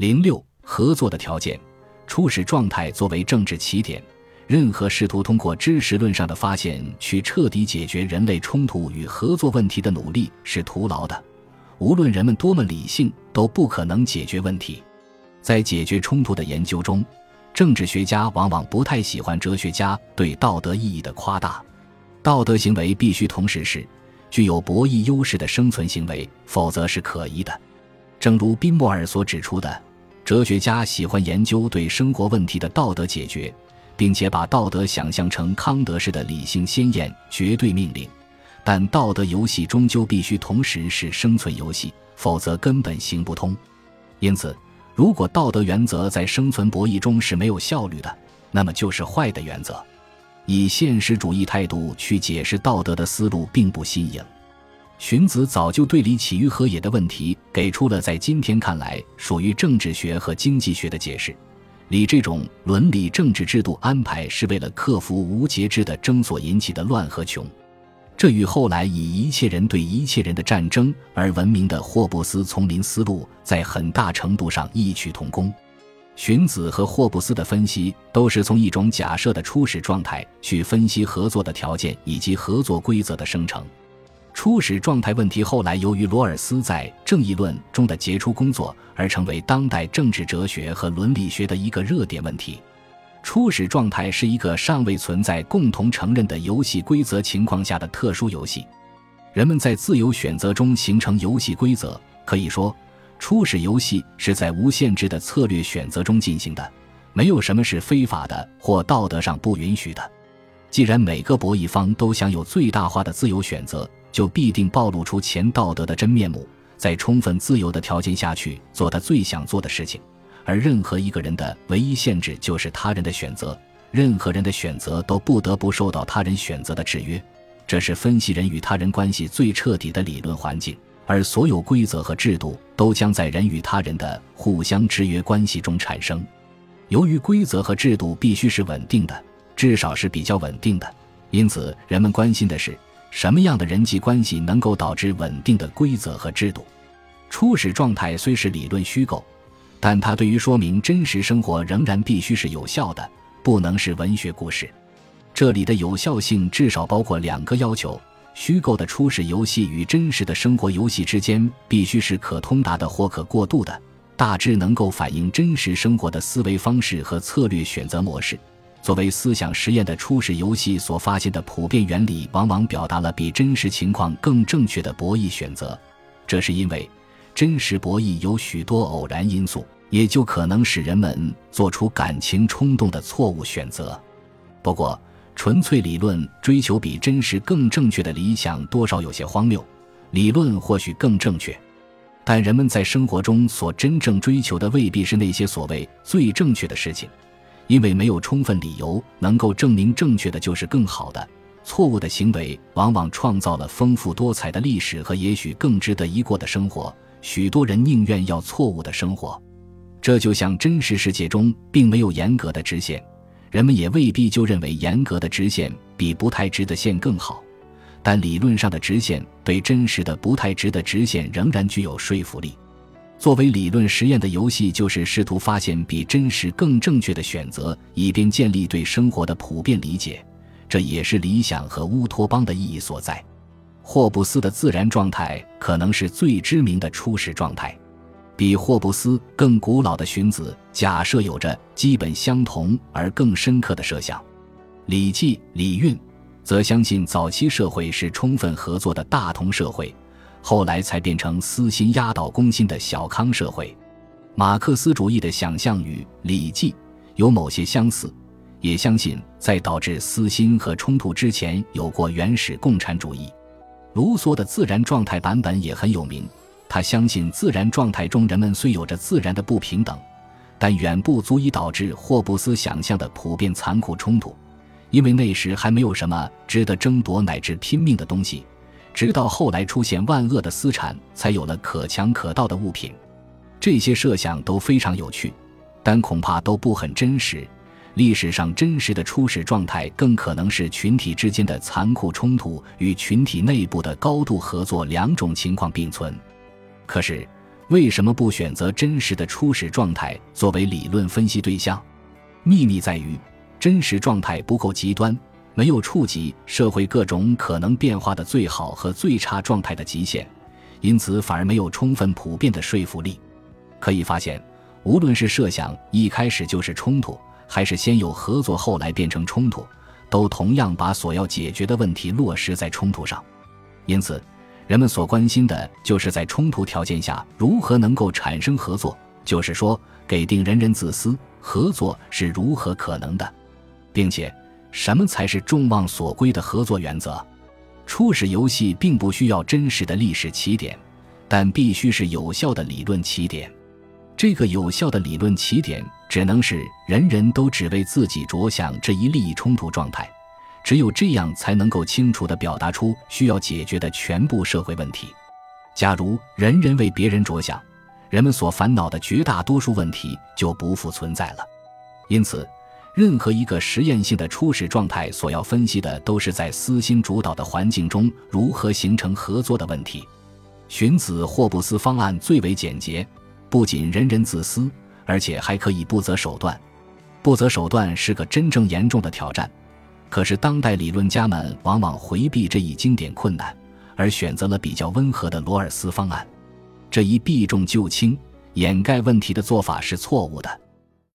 零六合作的条件，初始状态作为政治起点，任何试图通过知识论上的发现去彻底解决人类冲突与合作问题的努力是徒劳的。无论人们多么理性，都不可能解决问题。在解决冲突的研究中，政治学家往往不太喜欢哲学家对道德意义的夸大。道德行为必须同时是具有博弈优势的生存行为，否则是可疑的。正如宾莫尔所指出的。哲学家喜欢研究对生活问题的道德解决，并且把道德想象成康德式的理性鲜艳绝对命令。但道德游戏终究必须同时是生存游戏，否则根本行不通。因此，如果道德原则在生存博弈中是没有效率的，那么就是坏的原则。以现实主义态度去解释道德的思路并不新颖。荀子早就对“理起于何也”的问题给出了在今天看来属于政治学和经济学的解释。理这种伦理政治制度安排是为了克服无节制的争所引起的乱和穷，这与后来以一切人对一切人的战争而闻名的霍布斯丛林思路在很大程度上异曲同工。荀子和霍布斯的分析都是从一种假设的初始状态去分析合作的条件以及合作规则的生成。初始状态问题后来由于罗尔斯在《正义论》中的杰出工作而成为当代政治哲学和伦理学的一个热点问题。初始状态是一个尚未存在共同承认的游戏规则情况下的特殊游戏，人们在自由选择中形成游戏规则。可以说，初始游戏是在无限制的策略选择中进行的，没有什么是非法的或道德上不允许的。既然每个博弈方都享有最大化的自由选择。就必定暴露出前道德的真面目，在充分自由的条件下去做他最想做的事情，而任何一个人的唯一限制就是他人的选择，任何人的选择都不得不受到他人选择的制约，这是分析人与他人关系最彻底的理论环境，而所有规则和制度都将在人与他人的互相制约关系中产生。由于规则和制度必须是稳定的，至少是比较稳定的，因此人们关心的是。什么样的人际关系能够导致稳定的规则和制度？初始状态虽是理论虚构，但它对于说明真实生活仍然必须是有效的，不能是文学故事。这里的有效性至少包括两个要求：虚构的初始游戏与真实的生活游戏之间必须是可通达的或可过渡的，大致能够反映真实生活的思维方式和策略选择模式。作为思想实验的初始游戏所发现的普遍原理，往往表达了比真实情况更正确的博弈选择。这是因为真实博弈有许多偶然因素，也就可能使人们做出感情冲动的错误选择。不过，纯粹理论追求比真实更正确的理想，多少有些荒谬。理论或许更正确，但人们在生活中所真正追求的未必是那些所谓最正确的事情。因为没有充分理由能够证明正确的就是更好的，错误的行为往往创造了丰富多彩的历史和也许更值得一过的生活。许多人宁愿要错误的生活，这就像真实世界中并没有严格的直线，人们也未必就认为严格的直线比不太直的线更好。但理论上的直线对真实的不太直的直线仍然具有说服力。作为理论实验的游戏，就是试图发现比真实更正确的选择，以便建立对生活的普遍理解。这也是理想和乌托邦的意义所在。霍布斯的自然状态可能是最知名的初始状态。比霍布斯更古老的荀子假设有着基本相同而更深刻的设想。《礼记·礼运》则相信早期社会是充分合作的大同社会。后来才变成私心压倒公心的小康社会。马克思主义的想象与《礼记》有某些相似，也相信在导致私心和冲突之前有过原始共产主义。卢梭的自然状态版本也很有名，他相信自然状态中人们虽有着自然的不平等，但远不足以导致霍布斯想象的普遍残酷冲突，因为那时还没有什么值得争夺乃至拼命的东西。直到后来出现万恶的私产，才有了可强可盗的物品。这些设想都非常有趣，但恐怕都不很真实。历史上真实的初始状态，更可能是群体之间的残酷冲突与群体内部的高度合作两种情况并存。可是，为什么不选择真实的初始状态作为理论分析对象？秘密在于，真实状态不够极端，没有触及社会各种可能变化的最好和最差状态的极限，因此反而没有充分普遍的说服力。可以发现，无论是设想一开始就是冲突，还是先有合作后来变成冲突，都同样把所要解决的问题落实在冲突上。因此，人们所关心的就是在冲突条件下如何能够产生合作，就是说，给定人人自私，合作是如何可能的，并且什么才是众望所归的合作原则。初始游戏并不需要真实的历史起点，但必须是有效的理论起点。这个有效的理论起点只能是人人都只为自己着想这一利益冲突状态。只有这样，才能够清楚地表达出需要解决的全部社会问题。假如人人为别人着想，人们所烦恼的绝大多数问题就不复存在了。因此，任何一个实验性的初始状态所要分析的，都是在私心主导的环境中如何形成合作的问题。荀子霍布斯方案最为简洁，不仅人人自私，而且还可以不择手段。不择手段是个真正严重的挑战。可是，当代理论家们往往回避这一经典困难，而选择了比较温和的罗尔斯方案。这一避重就轻、掩盖问题的做法是错误的。